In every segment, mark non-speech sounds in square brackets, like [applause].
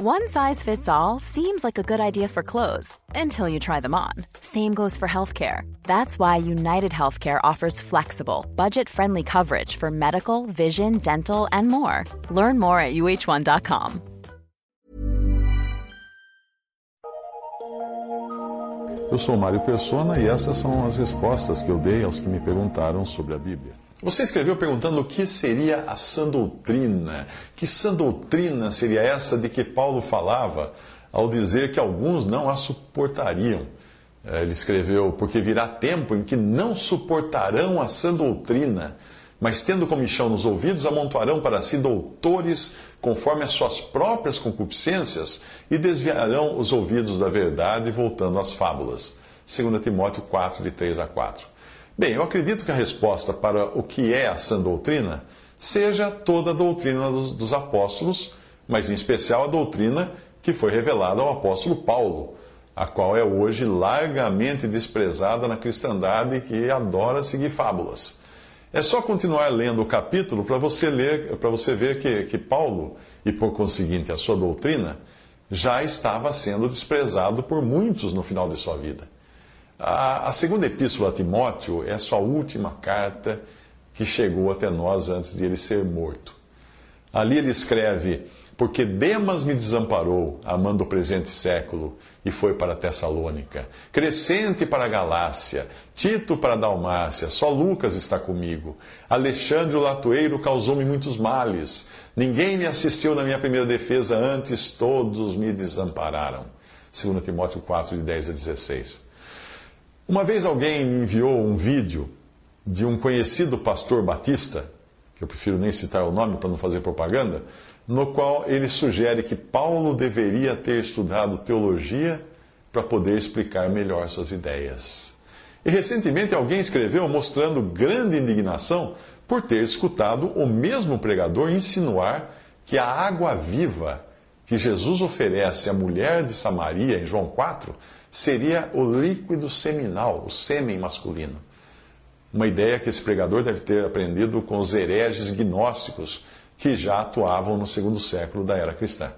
One size fits all seems like a good idea for clothes until you try them on. Same goes for healthcare. That's why United Healthcare offers flexible, budget friendly coverage for medical, vision, dental, and more. Learn more at uh1.com. Eu sou Mário Persona e essas são as respostas que eu dei aos que me perguntaram sobre a Bíblia. Você escreveu perguntando o que seria a sã doutrina. Que sã doutrina seria essa de que Paulo falava ao dizer que alguns não a suportariam? É, ele escreveu: Porque virá tempo em que não suportarão a sã doutrina, mas tendo comichão nos ouvidos, amontoarão para si doutores conforme as suas próprias concupiscências e desviarão os ouvidos da verdade, voltando às fábulas. 2 Timóteo 4, de 3 a 4. Bem, eu acredito que a resposta para o que é a sã doutrina seja toda a doutrina dos, dos apóstolos, mas em especial a doutrina que foi revelada ao apóstolo Paulo, a qual é hoje largamente desprezada na cristandade que adora seguir fábulas. É só continuar lendo o capítulo para você ler, para você ver que, que Paulo, e por conseguinte a sua doutrina, já estava sendo desprezado por muitos no final de sua vida. A, a segunda epístola a Timóteo é a sua última carta que chegou até nós antes de ele ser morto. Ali ele escreve: Porque Demas me desamparou, amando o presente século, e foi para Tessalônica. Crescente para a Galácia, Tito para a Dalmácia, só Lucas está comigo. Alexandre o Latoeiro causou-me muitos males. Ninguém me assistiu na minha primeira defesa, antes todos me desampararam. 2 Timóteo 4, de 10 a 16. Uma vez alguém me enviou um vídeo de um conhecido pastor batista, que eu prefiro nem citar o nome para não fazer propaganda, no qual ele sugere que Paulo deveria ter estudado teologia para poder explicar melhor suas ideias. E recentemente alguém escreveu mostrando grande indignação por ter escutado o mesmo pregador insinuar que a água viva que Jesus oferece à mulher de Samaria em João 4 seria o líquido seminal, o sêmen masculino. Uma ideia que esse pregador deve ter aprendido com os hereges gnósticos que já atuavam no segundo século da era cristã.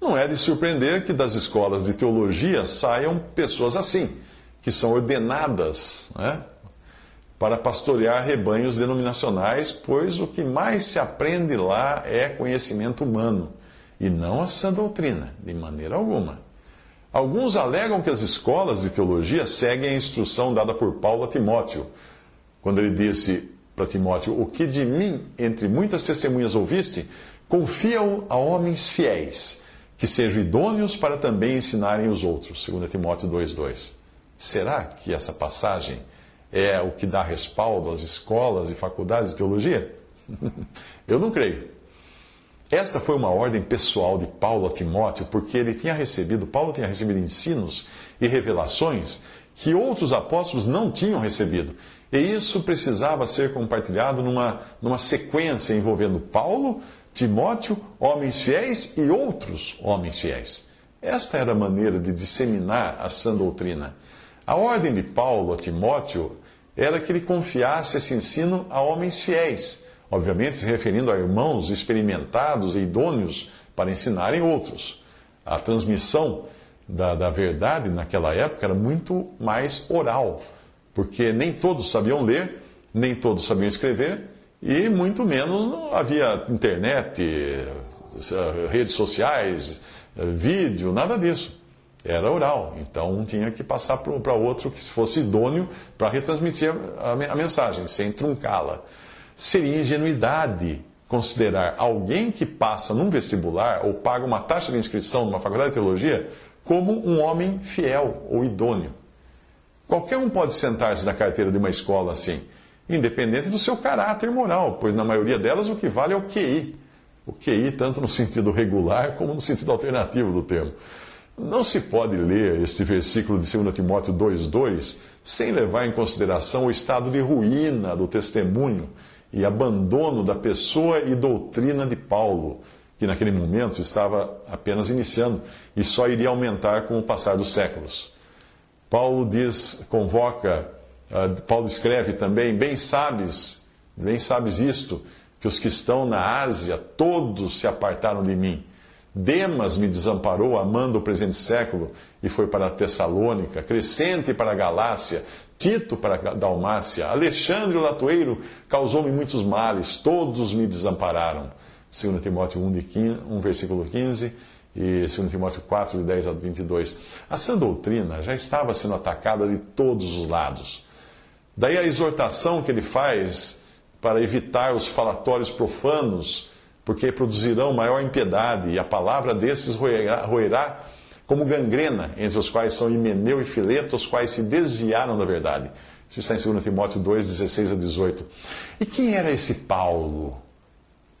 Não é de surpreender que das escolas de teologia saiam pessoas assim, que são ordenadas né, para pastorear rebanhos denominacionais, pois o que mais se aprende lá é conhecimento humano e não a sã doutrina, de maneira alguma. Alguns alegam que as escolas de teologia seguem a instrução dada por Paulo a Timóteo, quando ele disse para Timóteo: O que de mim, entre muitas testemunhas ouviste, confia-o a homens fiéis, que sejam idôneos para também ensinarem os outros. 2 Timóteo 2,2. Será que essa passagem é o que dá respaldo às escolas e faculdades de teologia? [laughs] Eu não creio. Esta foi uma ordem pessoal de Paulo a Timóteo, porque ele tinha recebido, Paulo tinha recebido ensinos e revelações que outros apóstolos não tinham recebido. E isso precisava ser compartilhado numa, numa sequência envolvendo Paulo, Timóteo, homens fiéis e outros homens fiéis. Esta era a maneira de disseminar a sã doutrina. A ordem de Paulo a Timóteo era que ele confiasse esse ensino a homens fiéis obviamente se referindo a irmãos experimentados e idôneos para ensinarem outros. A transmissão da, da verdade naquela época era muito mais oral, porque nem todos sabiam ler, nem todos sabiam escrever, e muito menos havia internet, redes sociais, vídeo, nada disso. Era oral, então um tinha que passar para outro que fosse idôneo para retransmitir a mensagem, sem truncá-la seria ingenuidade considerar alguém que passa num vestibular ou paga uma taxa de inscrição numa faculdade de teologia como um homem fiel ou idôneo. Qualquer um pode sentar-se na carteira de uma escola assim, independente do seu caráter moral, pois na maioria delas o que vale é o QI. O QI, tanto no sentido regular como no sentido alternativo do termo. Não se pode ler este versículo de 2 Timóteo 2,2 sem levar em consideração o estado de ruína do testemunho e abandono da pessoa e doutrina de Paulo, que naquele momento estava apenas iniciando e só iria aumentar com o passar dos séculos. Paulo diz, convoca, uh, Paulo escreve também: bem sabes, bem sabes isto, que os que estão na Ásia todos se apartaram de mim. Demas me desamparou, amando o presente século, e foi para a Tessalônica, Crescente para a Galácia, Tito para Dalmácia, Alexandre o Latoeiro causou-me muitos males, todos me desampararam. 2 Timóteo 1, de 15, 1, versículo 15 e 2 Timóteo 4, de 10 a 22. A sã doutrina já estava sendo atacada de todos os lados. Daí a exortação que ele faz para evitar os falatórios profanos, porque produzirão maior impiedade, e a palavra desses roerá, roerá como gangrena, entre os quais são Himeneu e Fileto, os quais se desviaram da verdade. Isso está em 2 Timóteo 2, 16 a 18. E quem era esse Paulo?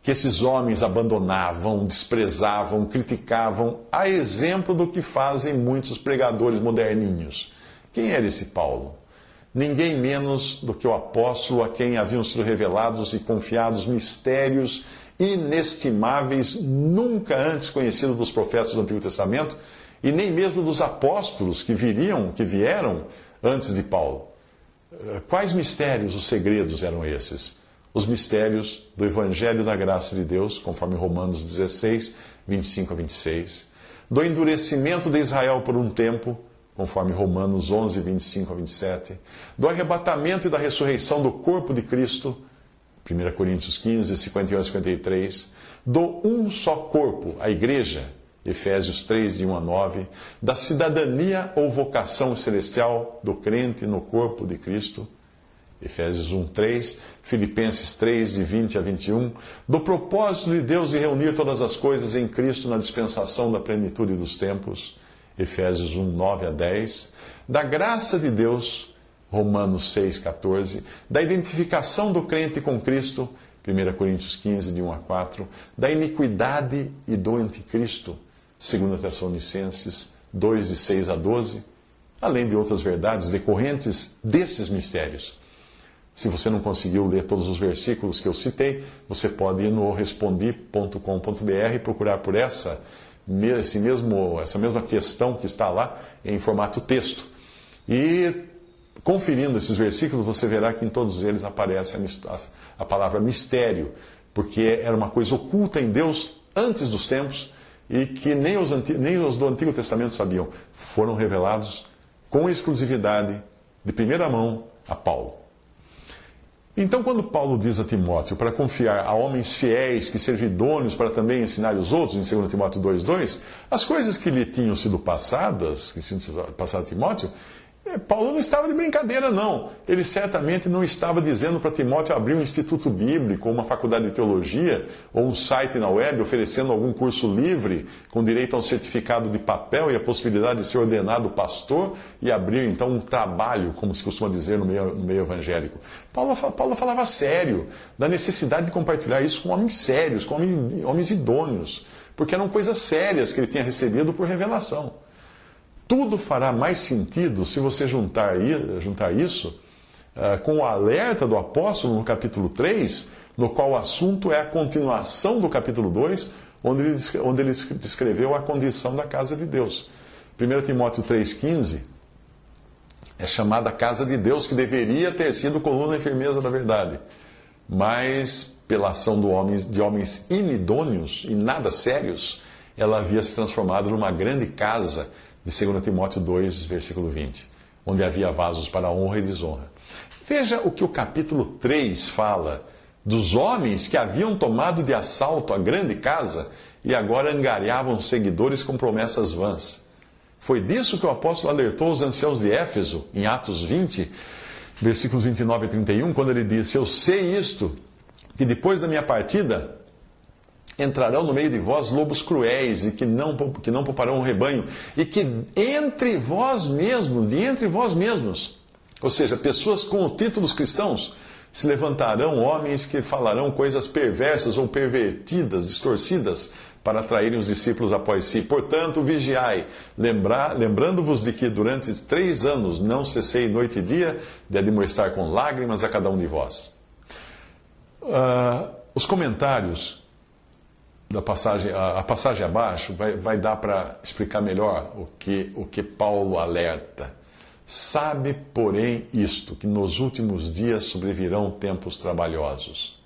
Que esses homens abandonavam, desprezavam, criticavam, a exemplo do que fazem muitos pregadores moderninhos. Quem era esse Paulo? Ninguém menos do que o apóstolo a quem haviam sido revelados e confiados mistérios inestimáveis, nunca antes conhecidos dos profetas do Antigo Testamento e nem mesmo dos apóstolos que viriam, que vieram antes de Paulo. Eh, quais mistérios, os segredos eram esses? Os mistérios do Evangelho da Graça de Deus, conforme Romanos 16, 25 a 26, do endurecimento de Israel por um tempo, conforme Romanos 11, 25 a 27, do arrebatamento e da ressurreição do corpo de Cristo, 1 Coríntios 15, 51 a 53, do um só corpo, a igreja, Efésios 3, de 1 a 9, da cidadania ou vocação celestial do crente no corpo de Cristo, Efésios 1, 3, Filipenses 3, de 20 a 21, do propósito de Deus de reunir todas as coisas em Cristo na dispensação da plenitude dos tempos, Efésios 1, 9 a 10, da graça de Deus, Romanos 6, 14, da identificação do crente com Cristo, 1 Coríntios 15, de 1 a 4, da iniquidade e do anticristo, 2 Tessalonicenses 2, de 6 a 12, além de outras verdades decorrentes desses mistérios. Se você não conseguiu ler todos os versículos que eu citei, você pode ir no respondi.com.br e procurar por essa, esse mesmo, essa mesma questão que está lá em formato texto. E conferindo esses versículos, você verá que em todos eles aparece a, a palavra mistério, porque era uma coisa oculta em Deus antes dos tempos e que nem os, nem os do Antigo Testamento sabiam, foram revelados com exclusividade, de primeira mão, a Paulo. Então, quando Paulo diz a Timóteo para confiar a homens fiéis que sejam idôneos para também ensinar os outros, em 2 Timóteo 2,2, as coisas que lhe tinham sido passadas, que tinham passado a Timóteo, Paulo não estava de brincadeira, não. Ele certamente não estava dizendo para Timóteo abrir um instituto bíblico, uma faculdade de teologia, ou um site na web oferecendo algum curso livre, com direito a um certificado de papel e a possibilidade de ser ordenado pastor e abrir então um trabalho, como se costuma dizer no meio, no meio evangélico. Paulo, Paulo falava sério da necessidade de compartilhar isso com homens sérios, com homens, homens idôneos, porque eram coisas sérias que ele tinha recebido por revelação. Tudo fará mais sentido se você juntar, juntar isso uh, com o alerta do apóstolo no capítulo 3, no qual o assunto é a continuação do capítulo 2, onde ele, onde ele descreveu a condição da casa de Deus. 1 Timóteo 3,15 é chamada casa de Deus, que deveria ter sido coluna e firmeza da verdade. Mas, pela ação de homens, de homens inidôneos e nada sérios, ela havia se transformado numa grande casa de 2 Timóteo 2, versículo 20, onde havia vasos para honra e desonra. Veja o que o capítulo 3 fala dos homens que haviam tomado de assalto a grande casa e agora angariavam seguidores com promessas vãs. Foi disso que o apóstolo alertou os anciãos de Éfeso, em Atos 20, versículos 29 e 31, quando ele disse: Eu sei isto, que depois da minha partida entrarão no meio de vós lobos cruéis e que não, que não pouparão o rebanho, e que entre vós mesmos, de entre vós mesmos, ou seja, pessoas com títulos cristãos, se levantarão homens que falarão coisas perversas ou pervertidas, distorcidas, para atraírem os discípulos após si. Portanto, vigiai, lembrando-vos de que durante três anos não cessei noite e dia de admoestar com lágrimas a cada um de vós. Uh, os comentários da passagem, a, passagem abaixo vai, vai dar para explicar melhor o que, o que Paulo alerta. Sabe, porém, isto, que nos últimos dias sobrevirão tempos trabalhosos.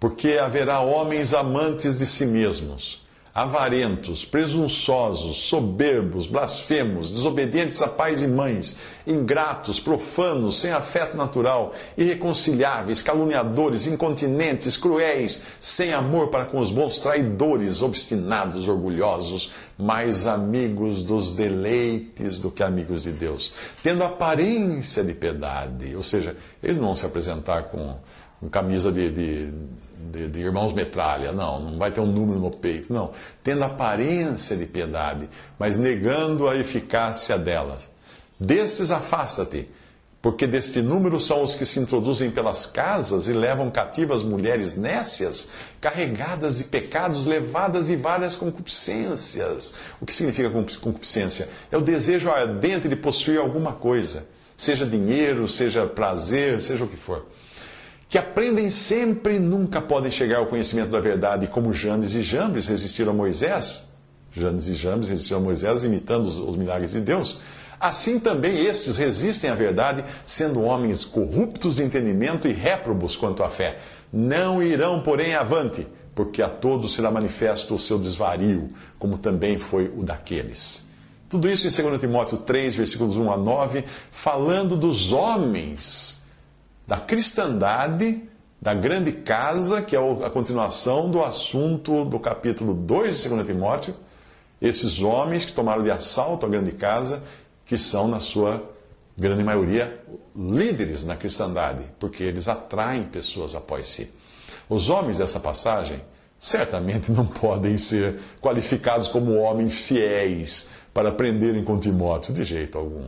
Porque haverá homens amantes de si mesmos, avarentos, presunçosos, soberbos, blasfemos, desobedientes a pais e mães, ingratos, profanos, sem afeto natural, irreconciliáveis, caluniadores, incontinentes, cruéis, sem amor para com os bons, traidores, obstinados, orgulhosos, mais amigos dos deleites do que amigos de Deus, tendo aparência de piedade, ou seja, eles não vão se apresentar com, com camisa de, de de, de, irmãos metralha, não, não vai ter um número no peito, não. Tendo aparência de piedade, mas negando a eficácia delas. Destes afasta-te, porque deste número são os que se introduzem pelas casas e levam cativas mulheres nécias, carregadas de pecados, levadas de várias concupiscências. O que significa concupiscência? É o desejo ardente de possuir alguma coisa, seja dinheiro, seja prazer, seja o que for que aprendem sempre e nunca podem chegar ao conhecimento da verdade, como Janes e Jambres resistiram a Moisés. Janes e Jambres resistiram a Moisés, imitando os, os milagres de Deus. Assim também estes resistem à verdade, sendo homens corruptos de entendimento e réprobos quanto à fé. Não irão, porém, avante, porque a todos será manifesto o seu desvario, como também foi o daqueles. Tudo isso em 2 Timóteo 3, versículos 1 a 9, falando dos homens da cristandade, da grande casa, que é a continuação do assunto do capítulo 2 de 2 Timóteo, esses homens que tomaram de assalto a grande casa, que são, na sua grande maioria, líderes na cristandade, porque eles atraem pessoas após si. Os homens dessa passagem certamente não podem ser qualificados como homens fiéis para aprenderem com Timóteo, de jeito algum.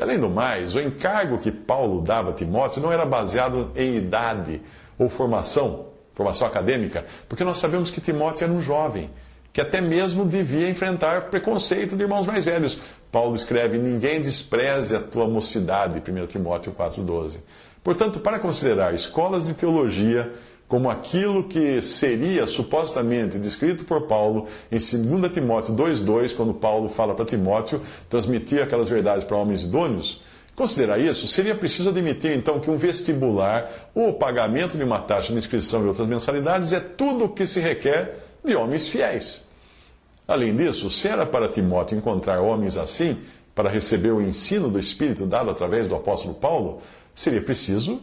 Além do mais, o encargo que Paulo dava a Timóteo não era baseado em idade ou formação, formação acadêmica, porque nós sabemos que Timóteo era um jovem, que até mesmo devia enfrentar preconceito de irmãos mais velhos. Paulo escreve: Ninguém despreze a tua mocidade, 1 Timóteo 4,12. Portanto, para considerar escolas de teologia como aquilo que seria supostamente descrito por Paulo em 2 Timóteo 2,2, quando Paulo fala para Timóteo transmitir aquelas verdades para homens idôneos. Considerar isso, seria preciso admitir então que um vestibular ou o pagamento de uma taxa de inscrição e outras mensalidades é tudo o que se requer de homens fiéis. Além disso, se era para Timóteo encontrar homens assim, para receber o ensino do Espírito dado através do apóstolo Paulo, seria preciso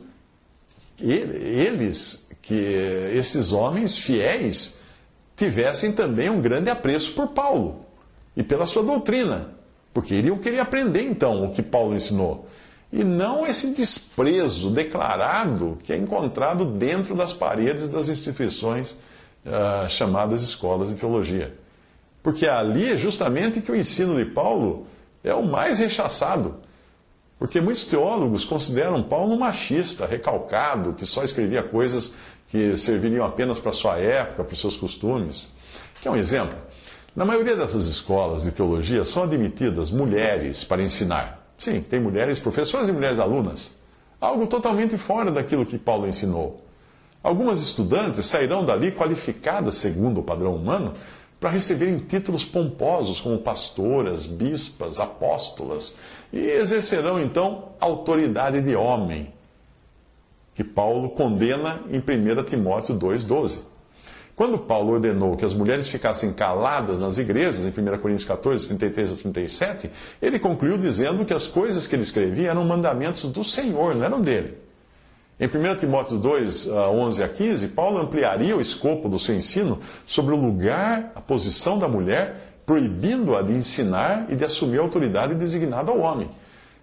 eles que esses homens fiéis tivessem também um grande apreço por Paulo e pela sua doutrina, porque iriam querer aprender então o que Paulo ensinou. E não esse desprezo declarado que é encontrado dentro das paredes das instituições uh, chamadas escolas de teologia. Porque ali é justamente que o ensino de Paulo é o mais rechaçado. Porque muitos teólogos consideram Paulo um machista, recalcado, que só escrevia coisas que serviriam apenas para sua época, para os seus costumes. Quer um exemplo? Na maioria dessas escolas de teologia são admitidas mulheres para ensinar. Sim, tem mulheres professoras e mulheres alunas. Algo totalmente fora daquilo que Paulo ensinou. Algumas estudantes sairão dali qualificadas segundo o padrão humano para receberem títulos pomposos como pastoras, bispas, apóstolas e exercerão então autoridade de homem que Paulo condena em 1 Timóteo 2,12. Quando Paulo ordenou que as mulheres ficassem caladas nas igrejas, em 1 Coríntios 14, 33 a 37, ele concluiu dizendo que as coisas que ele escrevia eram mandamentos do Senhor, não eram dele. Em 1 Timóteo 2, 11 a 15, Paulo ampliaria o escopo do seu ensino sobre o lugar, a posição da mulher, proibindo-a de ensinar e de assumir a autoridade designada ao homem.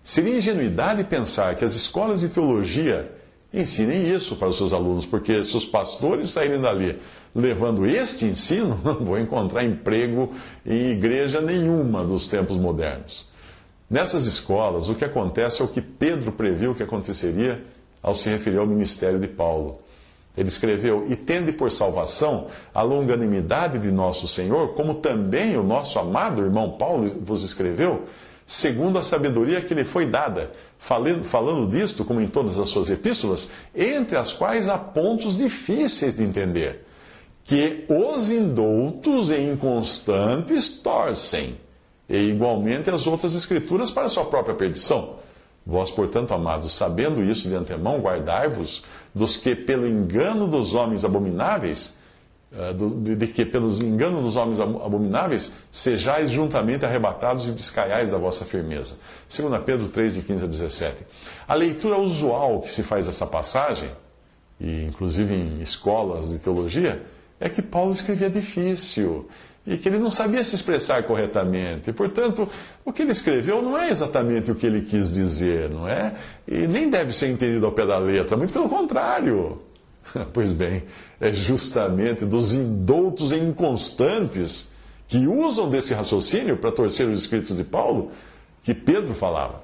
Seria ingenuidade pensar que as escolas de teologia ensinem isso para os seus alunos, porque se os pastores saírem dali levando este ensino, não [laughs] vão encontrar emprego em igreja nenhuma dos tempos modernos. Nessas escolas, o que acontece é o que Pedro previu que aconteceria ao se referir ao ministério de Paulo. Ele escreveu: E tende por salvação a longanimidade de nosso Senhor, como também o nosso amado irmão Paulo vos escreveu, segundo a sabedoria que lhe foi dada, falando disto, como em todas as suas epístolas, entre as quais há pontos difíceis de entender, que os indoutos e inconstantes torcem, e igualmente as outras escrituras para sua própria perdição. Vós, portanto, amados, sabendo isso de antemão, guardai-vos dos que, pelo engano dos homens abomináveis, de, de, que, pelos enganos dos homens abomináveis, sejais juntamente arrebatados e descaiais da vossa firmeza. 2 Pedro 3, de 15 a 17. A leitura usual que se faz dessa passagem, e inclusive em escolas de teologia, é que Paulo escrevia difícil e que ele não sabia se expressar corretamente. E, portanto, o que ele escreveu não é exatamente o que ele quis dizer, não é? E nem deve ser entendido ao pé da letra, muito pelo contrário. [laughs] Pois bem, é justamente dos indoutos e inconstantes que usam desse raciocínio para torcer os escritos de Paulo que Pedro falava.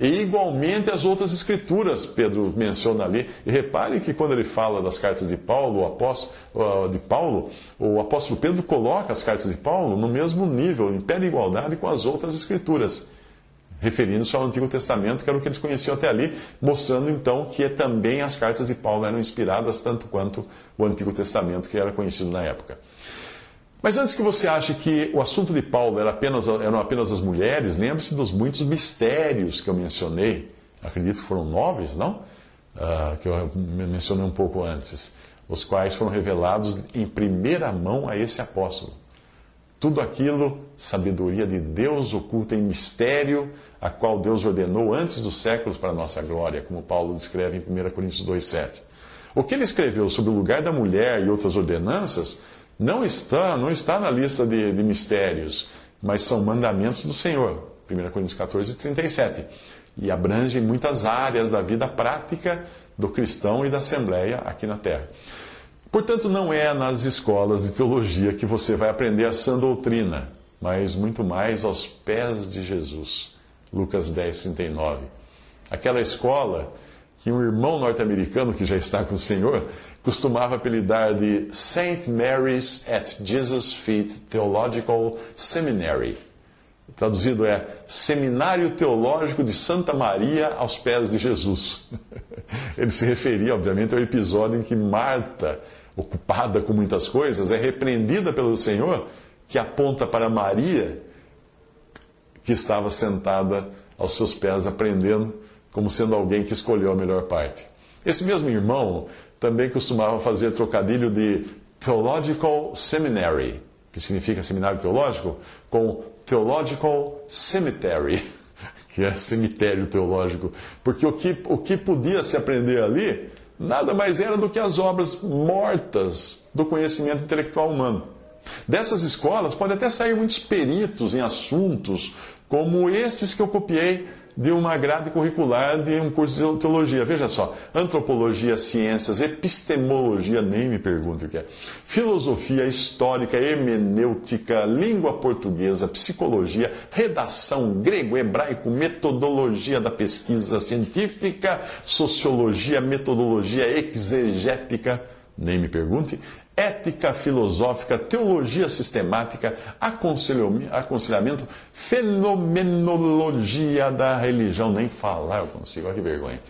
E igualmente as outras escrituras, Pedro menciona ali. E repare que quando ele fala das cartas de Paulo, o apóstolo, de Paulo, o apóstolo Pedro coloca as cartas de Paulo no mesmo nível, em pé de igualdade com as outras escrituras, referindo-se ao Antigo Testamento, que era o que eles conheciam até ali, mostrando então que também as cartas de Paulo eram inspiradas tanto quanto o Antigo Testamento, que era conhecido na época. Mas antes que você ache que o assunto de Paulo era apenas, eram apenas as mulheres, lembre-se dos muitos mistérios que eu mencionei. Acredito que foram nove, não? Uh, que eu mencionei um pouco antes. Os quais foram revelados em primeira mão a esse apóstolo. Tudo aquilo, sabedoria de Deus oculta em mistério, a qual Deus ordenou antes dos séculos para a nossa glória, como Paulo descreve em 1 Coríntios 2,7. O que ele escreveu sobre o lugar da mulher e outras ordenanças não está, não está na lista de, de mistérios, mas são mandamentos do Senhor. 1 Coríntios 14, 37. E abrangem muitas áreas da vida prática do cristão e da Assembleia aqui na Terra. Portanto, não é nas escolas de teologia que você vai aprender a sã doutrina, mas muito mais aos pés de Jesus. Lucas 10, 39. Aquela escola que um irmão norte-americano que já está com o Senhor costumava apelidar de St. Mary's at Jesus' Feet Theological Seminary. Traduzido é Seminário Teológico de Santa Maria aos pés de Jesus. [laughs] Ele se referia, obviamente, ao episódio em que Marta, ocupada com muitas coisas, é repreendida pelo Senhor, que aponta para Maria, que estava sentada aos seus pés aprendendo como sendo alguém que escolheu a melhor parte. Esse mesmo irmão também costumava fazer trocadilho de Theological Seminary, que significa seminário teológico, com Theological Cemetery, [laughs] que é cemitério teológico. Porque o que, o que podia se aprender ali nada mais era do que as obras mortas do conhecimento intelectual humano. Dessas escolas pode até sair muitos peritos em assuntos como estes que eu copiei de uma grade curricular de um curso de teologia. Veja só: antropologia, ciências, epistemologia, nem me pergunte o que é, filosofia histórica, hermenêutica, língua portuguesa, psicologia, redação, grego, hebraico, metodologia da pesquisa científica, sociologia, metodologia exegética, nem me pergunte, ética filosófica, teologia sistemática, aconselhamento, fenomenologia da religião. Nem falar eu consigo, olha que vergonha.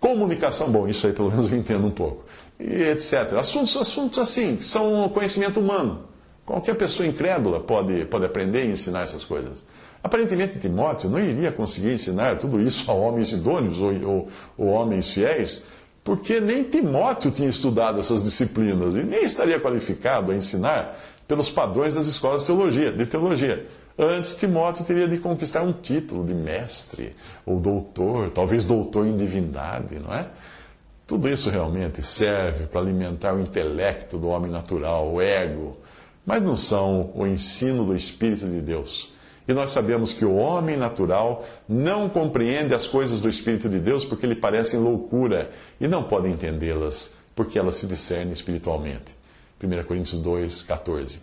Comunicação, bom, isso aí pelo menos eu entendo um pouco. E etc. Assuntos, assuntos assim, são conhecimento humano. Qualquer pessoa incrédula pode, pode aprender e ensinar essas coisas. Aparentemente, Timóteo não iria conseguir ensinar tudo isso a homens idôneos ou, ou, ou homens fiéis, porque nem Timóteo tinha estudado essas disciplinas e nem estaria qualificado a ensinar pelos padrões das escolas de teologia. De teologia. Antes, Timóteo teria de conquistar um título de mestre ou doutor, talvez doutor em divindade, não é? Tudo isso realmente serve para alimentar o intelecto do homem natural, o ego, mas não são o ensino do Espírito de Deus. E nós sabemos que o homem natural não compreende as coisas do Espírito de Deus porque lhe parecem loucura e não pode entendê-las porque elas se discernem espiritualmente. 1 Coríntios 2, 14.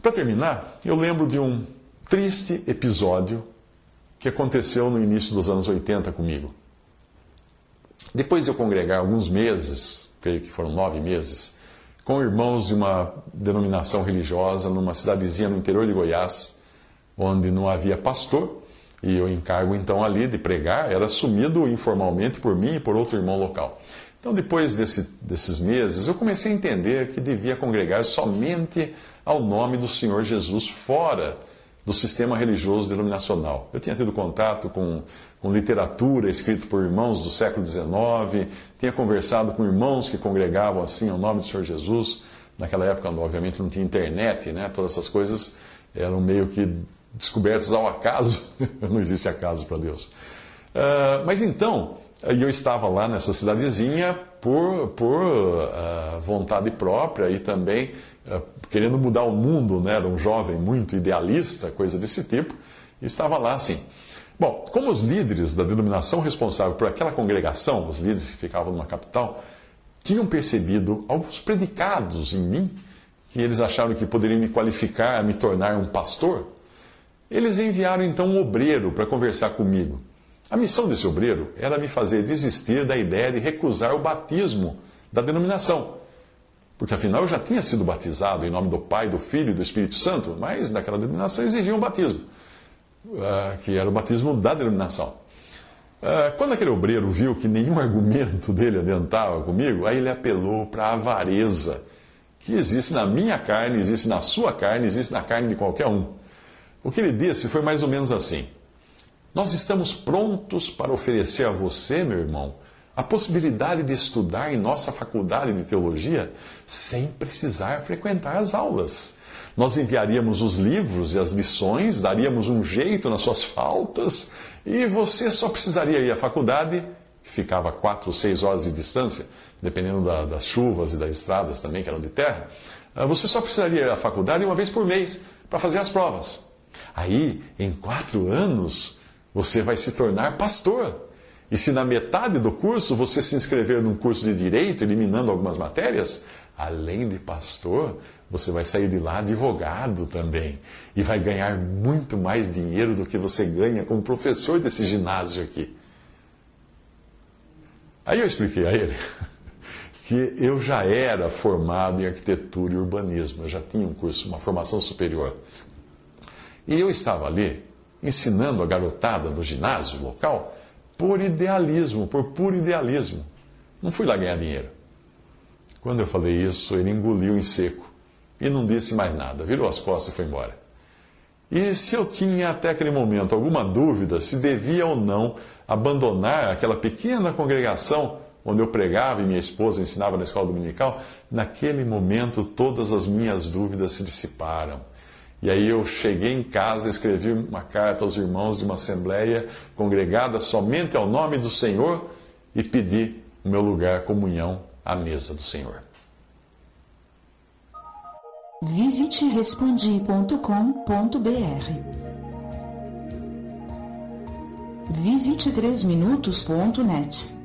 Para terminar, eu lembro de um triste episódio que aconteceu no início dos anos 80 comigo. Depois de eu congregar alguns meses, creio que foram nove meses, com irmãos de uma denominação religiosa numa cidadezinha no interior de Goiás, onde não havia pastor, e o encargo então ali de pregar era assumido informalmente por mim e por outro irmão local. Então, depois desse, desses meses, eu comecei a entender que devia congregar somente ao nome do Senhor Jesus, fora do sistema religioso denominacional. Eu tinha tido contato com, com literatura escrita por irmãos do século XIX, tinha conversado com irmãos que congregavam assim ao nome do Senhor Jesus, Naquela época, obviamente, não tinha internet, né? Todas essas coisas eram meio que descobertas ao acaso. [laughs] não existe acaso para Deus. Uh, mas então, eu estava lá nessa cidadezinha por, por uh, vontade própria e também uh, querendo mudar o mundo, né? Era um jovem muito idealista, coisa desse tipo, e estava lá assim. Bom, como os líderes da denominação responsável por aquela congregação, os líderes que ficavam numa capital, tinham percebido alguns predicados em mim, que eles acharam que poderiam me qualificar a me tornar um pastor, eles enviaram então um obreiro para conversar comigo. A missão desse obreiro era me fazer desistir da ideia de recusar o batismo da denominação. Porque afinal eu já tinha sido batizado em nome do Pai, do Filho e do Espírito Santo, mas naquela denominação exigia um batismo. Ah, que era o batismo da denominação. Ah, quando aquele obreiro viu que nenhum [laughs] argumento dele adiantava comigo, aí ele apelou para a avareza que existe na minha carne, existe na sua carne, existe na carne de qualquer um. O que ele disse foi mais ou menos assim: Nós estamos prontos para oferecer a você, meu irmão, a possibilidade de estudar em nossa faculdade de teologia sem precisar frequentar as aulas. Nós enviaríamos os livros e as lições, daríamos um jeito nas suas faltas, e você só precisaria ir à faculdade, que ficava quatro ou seis horas de distância, dependendo da, das chuvas e das estradas também, que eram de terra. Ah, você só precisaria ir à faculdade uma vez por mês para fazer as provas. Aí, em quatro anos, você vai se tornar pastor. E se na metade do curso você se inscrever num curso de direito, eliminando algumas matérias, além de pastor, você vai sair de lá advogado também. E vai ganhar muito mais dinheiro do que você ganha como professor desse ginásio aqui. Aí eu expliquei a ele [laughs] que eu já era formado em arquitetura e urbanismo, eu já tinha um curso, uma formação superior. E eu estava ali ensinando a garotada do ginásio local por idealismo, por puro idealismo. Não fui lá ganhar dinheiro. Quando eu falei isso, ele engoliu em seco e não disse mais nada, virou as costas e foi embora. E se eu tinha até aquele momento alguma dúvida se devia ou não abandonar aquela pequena congregação onde eu pregava e minha esposa ensinava na escola dominical, naquele momento todas as minhas dúvidas se dissiparam. E aí eu cheguei em casa, escrevi uma carta aos irmãos de uma assembleia congregada somente ao nome do Senhor e pedi o meu lugar comunhão à mesa do Senhor. Visite respondi.com.br. Visite 3minutos.net.